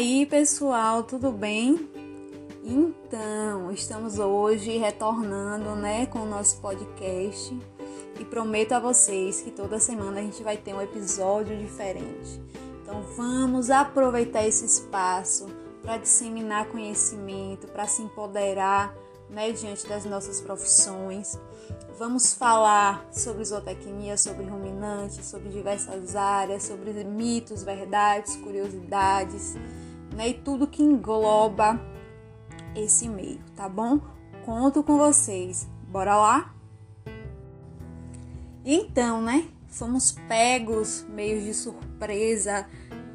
aí, pessoal, tudo bem? Então, estamos hoje retornando, né, com o nosso podcast e prometo a vocês que toda semana a gente vai ter um episódio diferente. Então, vamos aproveitar esse espaço para disseminar conhecimento, para se empoderar, né, diante das nossas profissões. Vamos falar sobre zootecnia, sobre ruminantes, sobre diversas áreas, sobre mitos, verdades, curiosidades, né? E tudo que engloba esse meio, tá bom? Conto com vocês. Bora lá? Então, né? Fomos pegos meio de surpresa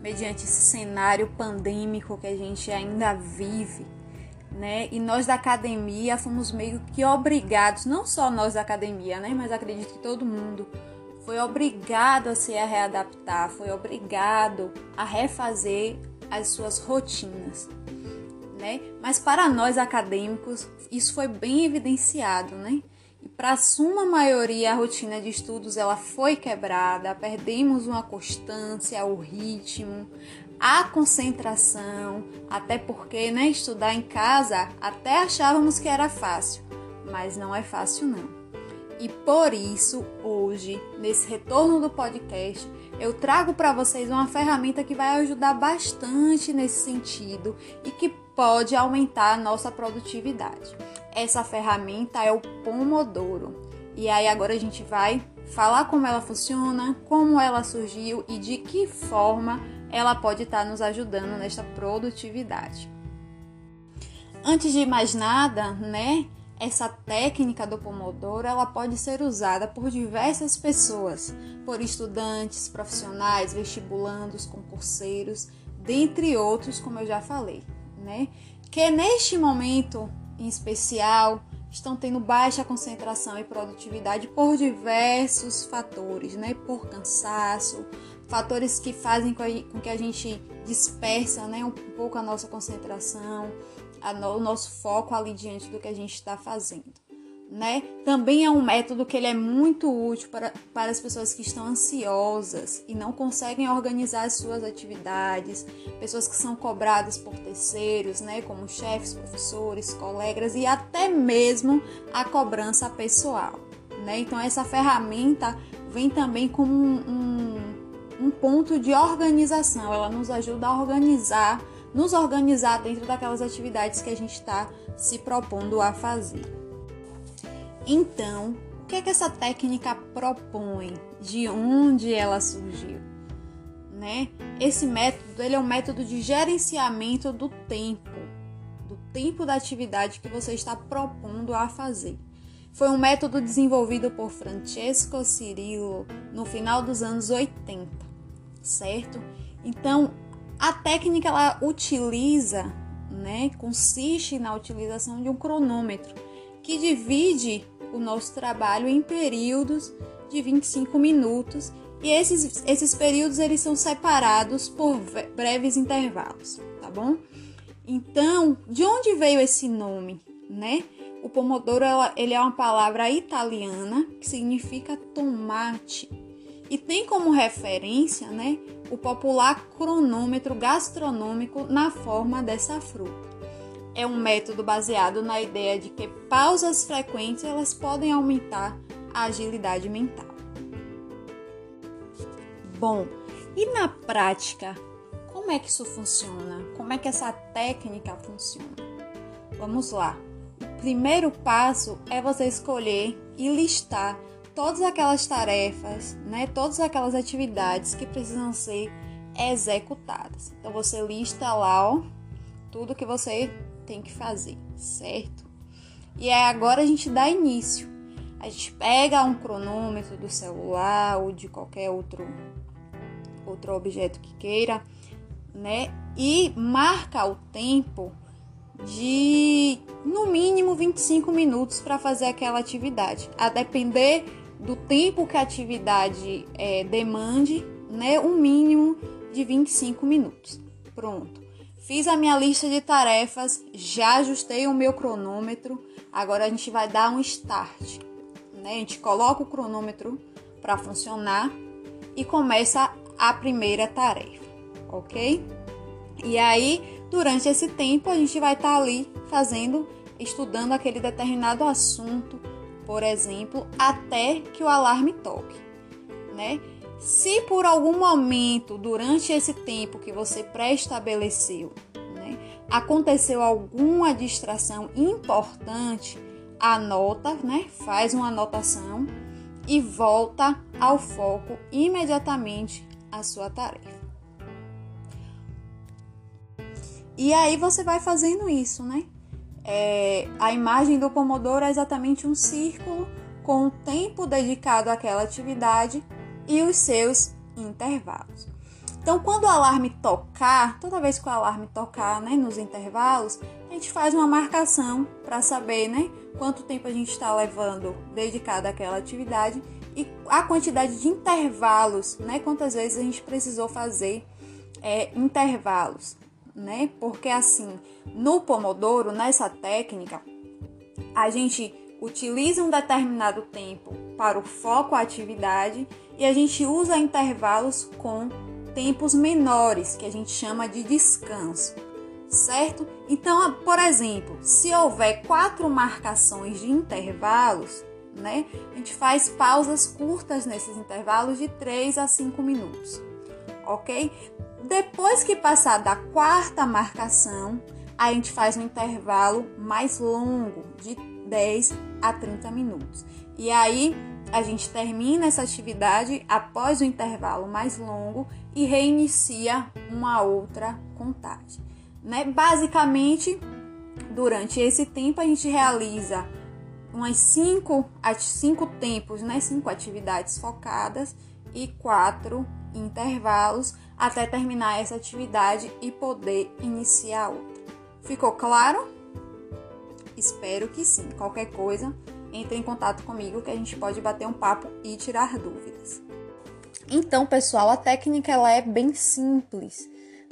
mediante esse cenário pandêmico que a gente ainda vive né? E nós da academia fomos meio que obrigados, não só nós da academia, né? Mas acredito que todo mundo foi obrigado a se readaptar, foi obrigado a refazer as suas rotinas, né? Mas para nós acadêmicos, isso foi bem evidenciado, né? E para a suma maioria a rotina de estudos ela foi quebrada, perdemos uma constância, o ritmo, a concentração, até porque né, estudar em casa até achávamos que era fácil, mas não é fácil não. E por isso, hoje, nesse retorno do podcast, eu trago para vocês uma ferramenta que vai ajudar bastante nesse sentido e que pode aumentar a nossa produtividade. Essa ferramenta é o Pomodoro. E aí agora a gente vai falar como ela funciona, como ela surgiu e de que forma ela pode estar nos ajudando nesta produtividade. Antes de mais nada, né, essa técnica do Pomodoro, ela pode ser usada por diversas pessoas, por estudantes, profissionais, vestibulandos, concurseiros, dentre outros, como eu já falei, né? Que neste momento em especial estão tendo baixa concentração e produtividade por diversos fatores, né? Por cansaço, fatores que fazem com que a gente dispersa né, um pouco a nossa concentração, no, o nosso foco ali diante do que a gente está fazendo. Né? Também é um método que ele é muito útil para, para as pessoas que estão ansiosas e não conseguem organizar as suas atividades, pessoas que são cobradas por terceiros, né? como chefes, professores, colegas e até mesmo a cobrança pessoal. Né? Então essa ferramenta vem também como um, um um ponto de organização. Ela nos ajuda a organizar, nos organizar dentro daquelas atividades que a gente está se propondo a fazer. Então, o que é que essa técnica propõe? De onde ela surgiu? Né? Esse método ele é um método de gerenciamento do tempo, do tempo da atividade que você está propondo a fazer. Foi um método desenvolvido por Francesco Cirillo no final dos anos 80, certo? Então, a técnica ela utiliza, né, consiste na utilização de um cronômetro que divide o nosso trabalho em períodos de 25 minutos e esses, esses períodos eles são separados por breves intervalos, tá bom? Então, de onde veio esse nome, né? O pomodoro ele é uma palavra italiana que significa tomate e tem como referência, né, o popular cronômetro gastronômico na forma dessa fruta. É um método baseado na ideia de que pausas frequentes elas podem aumentar a agilidade mental. Bom, e na prática, como é que isso funciona? Como é que essa técnica funciona? Vamos lá primeiro passo é você escolher e listar todas aquelas tarefas, né, todas aquelas atividades que precisam ser executadas. Então você lista lá, ó, tudo que você tem que fazer, certo? E aí agora a gente dá início. A gente pega um cronômetro do celular ou de qualquer outro outro objeto que queira, né? E marca o tempo de no mínimo 25 minutos para fazer aquela atividade, a depender do tempo que a atividade é, demande, né? Um mínimo de 25 minutos. Pronto. Fiz a minha lista de tarefas, já ajustei o meu cronômetro. Agora a gente vai dar um start, né? A gente coloca o cronômetro para funcionar e começa a primeira tarefa, ok? E aí, durante esse tempo, a gente vai estar tá ali fazendo, estudando aquele determinado assunto, por exemplo, até que o alarme toque, né? Se por algum momento durante esse tempo que você pré-estabeleceu, né, aconteceu alguma distração importante, anota, né, faz uma anotação e volta ao foco imediatamente à sua tarefa. E aí você vai fazendo isso, né? É, a imagem do Pomodoro é exatamente um círculo com o tempo dedicado àquela atividade e os seus intervalos. Então, quando o alarme tocar, toda vez que o alarme tocar, né, nos intervalos, a gente faz uma marcação para saber, né, quanto tempo a gente está levando dedicado àquela atividade e a quantidade de intervalos, né, quantas vezes a gente precisou fazer é, intervalos, né? Porque assim, no Pomodoro, nessa técnica, a gente utiliza um determinado tempo para o foco à atividade e a gente usa intervalos com tempos menores, que a gente chama de descanso, certo? Então, por exemplo, se houver quatro marcações de intervalos, né, a gente faz pausas curtas nesses intervalos de 3 a 5 minutos, ok? Depois que passar da quarta marcação, a gente faz um intervalo mais longo, de 10 a 30 minutos. E aí a gente termina essa atividade após o intervalo mais longo e reinicia uma outra contagem. Né? Basicamente, durante esse tempo a gente realiza umas cinco, cinco tempos, né? cinco atividades focadas e quatro intervalos até terminar essa atividade e poder iniciar outra. Ficou claro? Espero que sim. Qualquer coisa, entre em contato comigo que a gente pode bater um papo e tirar dúvidas. Então, pessoal, a técnica ela é bem simples,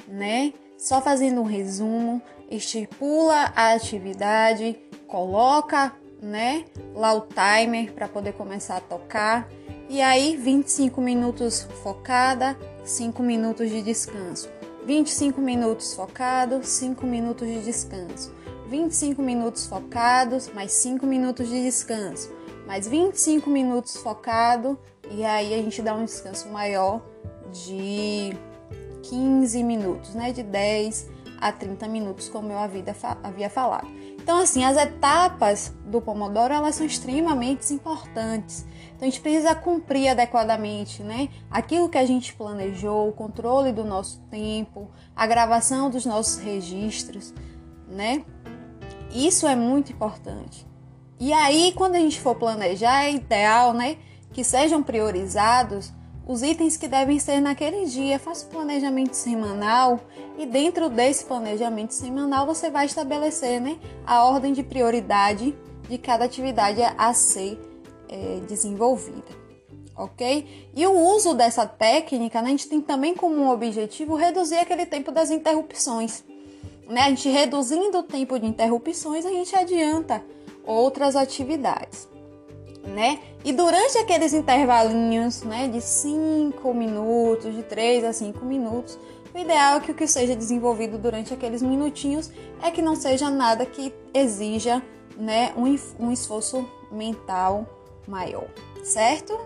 né? Só fazendo um resumo, estipula a atividade, coloca, né, lá o timer para poder começar a tocar e aí 25 minutos focada, 5 minutos de descanso. 25 minutos focado, 5 minutos de descanso. 25 minutos focados, mais 5 minutos de descanso, mais 25 minutos focado, e aí a gente dá um descanso maior de 15 minutos, né? De 10 a 30 minutos, como eu havia falado. Então, assim, as etapas do Pomodoro elas são extremamente importantes. Então, a gente precisa cumprir adequadamente, né? Aquilo que a gente planejou, o controle do nosso tempo, a gravação dos nossos registros, né? Isso é muito importante. E aí, quando a gente for planejar, é ideal, né, que sejam priorizados os itens que devem ser naquele dia. Faça o planejamento semanal e dentro desse planejamento semanal você vai estabelecer, né, a ordem de prioridade de cada atividade a ser é, desenvolvida. Ok? E o uso dessa técnica, né, a gente tem também como objetivo reduzir aquele tempo das interrupções né, a gente reduzindo o tempo de interrupções, a gente adianta outras atividades, né? E durante aqueles intervalinhos, né, de 5 minutos, de 3 a 5 minutos, o ideal é que o que seja desenvolvido durante aqueles minutinhos é que não seja nada que exija, né, um, um esforço mental maior, certo?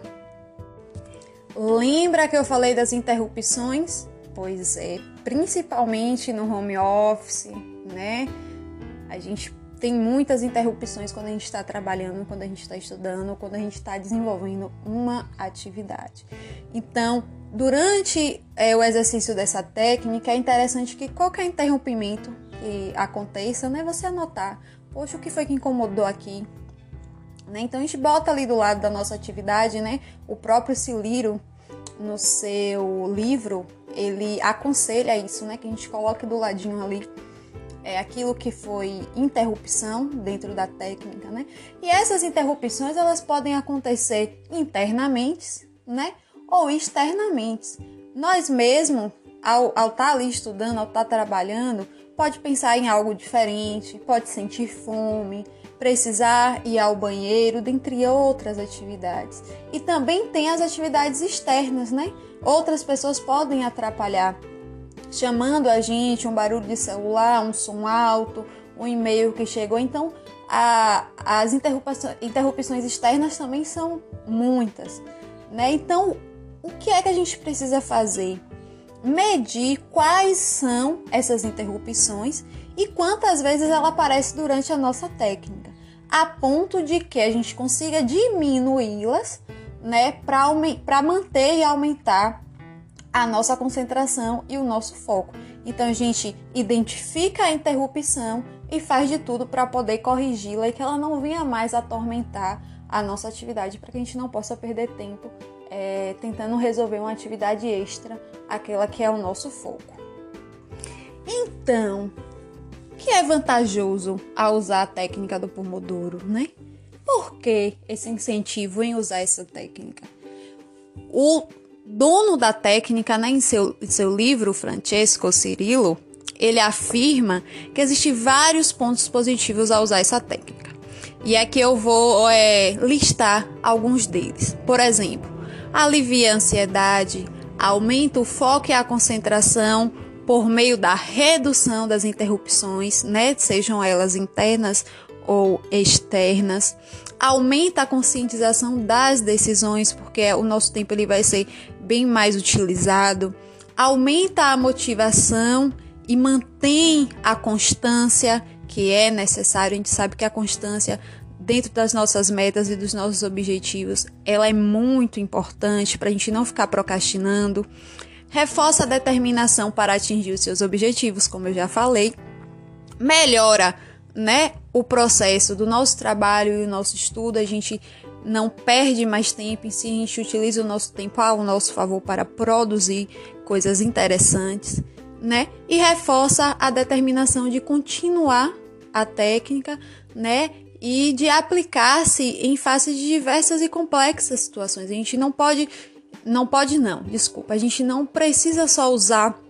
Lembra que eu falei das interrupções? Pois é, principalmente no home office, né? A gente tem muitas interrupções quando a gente está trabalhando, quando a gente está estudando, quando a gente está desenvolvendo uma atividade. Então, durante é, o exercício dessa técnica, é interessante que qualquer interrompimento que aconteça, né, você anotar, poxa, o que foi que incomodou aqui? Né? Então, a gente bota ali do lado da nossa atividade, né, o próprio Ciliro, no seu livro, ele aconselha isso, né? Que a gente coloque do ladinho ali é aquilo que foi interrupção dentro da técnica, né? E essas interrupções elas podem acontecer internamente, né? Ou externamente. Nós mesmos, ao estar tá ali estudando, ao estar tá trabalhando, pode pensar em algo diferente, pode sentir fome, precisar ir ao banheiro, dentre outras atividades. E também tem as atividades externas, né? Outras pessoas podem atrapalhar chamando a gente, um barulho de celular, um som alto, um e-mail que chegou. Então, a, as interrupções, externas também são muitas, né? Então, o que é que a gente precisa fazer? Medir quais são essas interrupções e quantas vezes ela aparece durante a nossa técnica, a ponto de que a gente consiga diminuí-las, né, para manter e aumentar a nossa concentração e o nosso foco. Então a gente identifica a interrupção e faz de tudo para poder corrigi-la e que ela não venha mais atormentar a nossa atividade, para que a gente não possa perder tempo é, tentando resolver uma atividade extra, aquela que é o nosso foco. Então, o que é vantajoso ao usar a técnica do Pomodoro, né? Por que esse incentivo em usar essa técnica? O dono da técnica, né, em seu, em seu livro, Francesco Cirillo, ele afirma que existem vários pontos positivos ao usar essa técnica. E aqui eu vou é, listar alguns deles. Por exemplo, alivia a ansiedade, aumenta o foco e a concentração por meio da redução das interrupções, né, sejam elas internas ou externas, aumenta a conscientização das decisões, porque o nosso tempo ele vai ser bem mais utilizado, aumenta a motivação e mantém a constância que é necessário. A gente sabe que a constância dentro das nossas metas e dos nossos objetivos, ela é muito importante para a gente não ficar procrastinando. Reforça a determinação para atingir os seus objetivos, como eu já falei. Melhora né, o processo do nosso trabalho e o nosso estudo, a gente não perde mais tempo em si, a gente utiliza o nosso tempo ao nosso favor para produzir coisas interessantes, né? E reforça a determinação de continuar a técnica, né? E de aplicar-se em face de diversas e complexas situações. A gente não pode, não pode não, desculpa, a gente não precisa só usar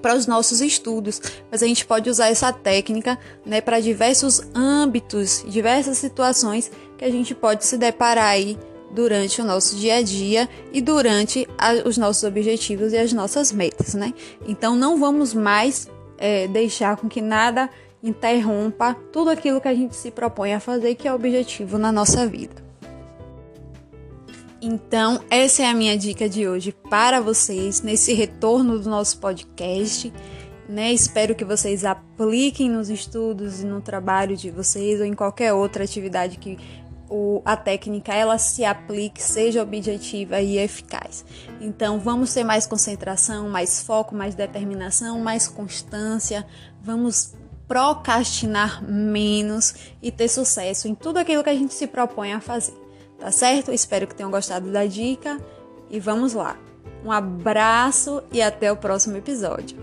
para os nossos estudos, mas a gente pode usar essa técnica né, para diversos âmbitos, diversas situações que a gente pode se deparar aí durante o nosso dia a dia e durante a, os nossos objetivos e as nossas metas, né? Então não vamos mais é, deixar com que nada interrompa tudo aquilo que a gente se propõe a fazer que é objetivo na nossa vida. Então, essa é a minha dica de hoje para vocês nesse retorno do nosso podcast. Né? Espero que vocês apliquem nos estudos e no trabalho de vocês ou em qualquer outra atividade que o, a técnica ela se aplique, seja objetiva e eficaz. Então, vamos ter mais concentração, mais foco, mais determinação, mais constância. Vamos procrastinar menos e ter sucesso em tudo aquilo que a gente se propõe a fazer. Tá certo? Espero que tenham gostado da dica e vamos lá. Um abraço e até o próximo episódio.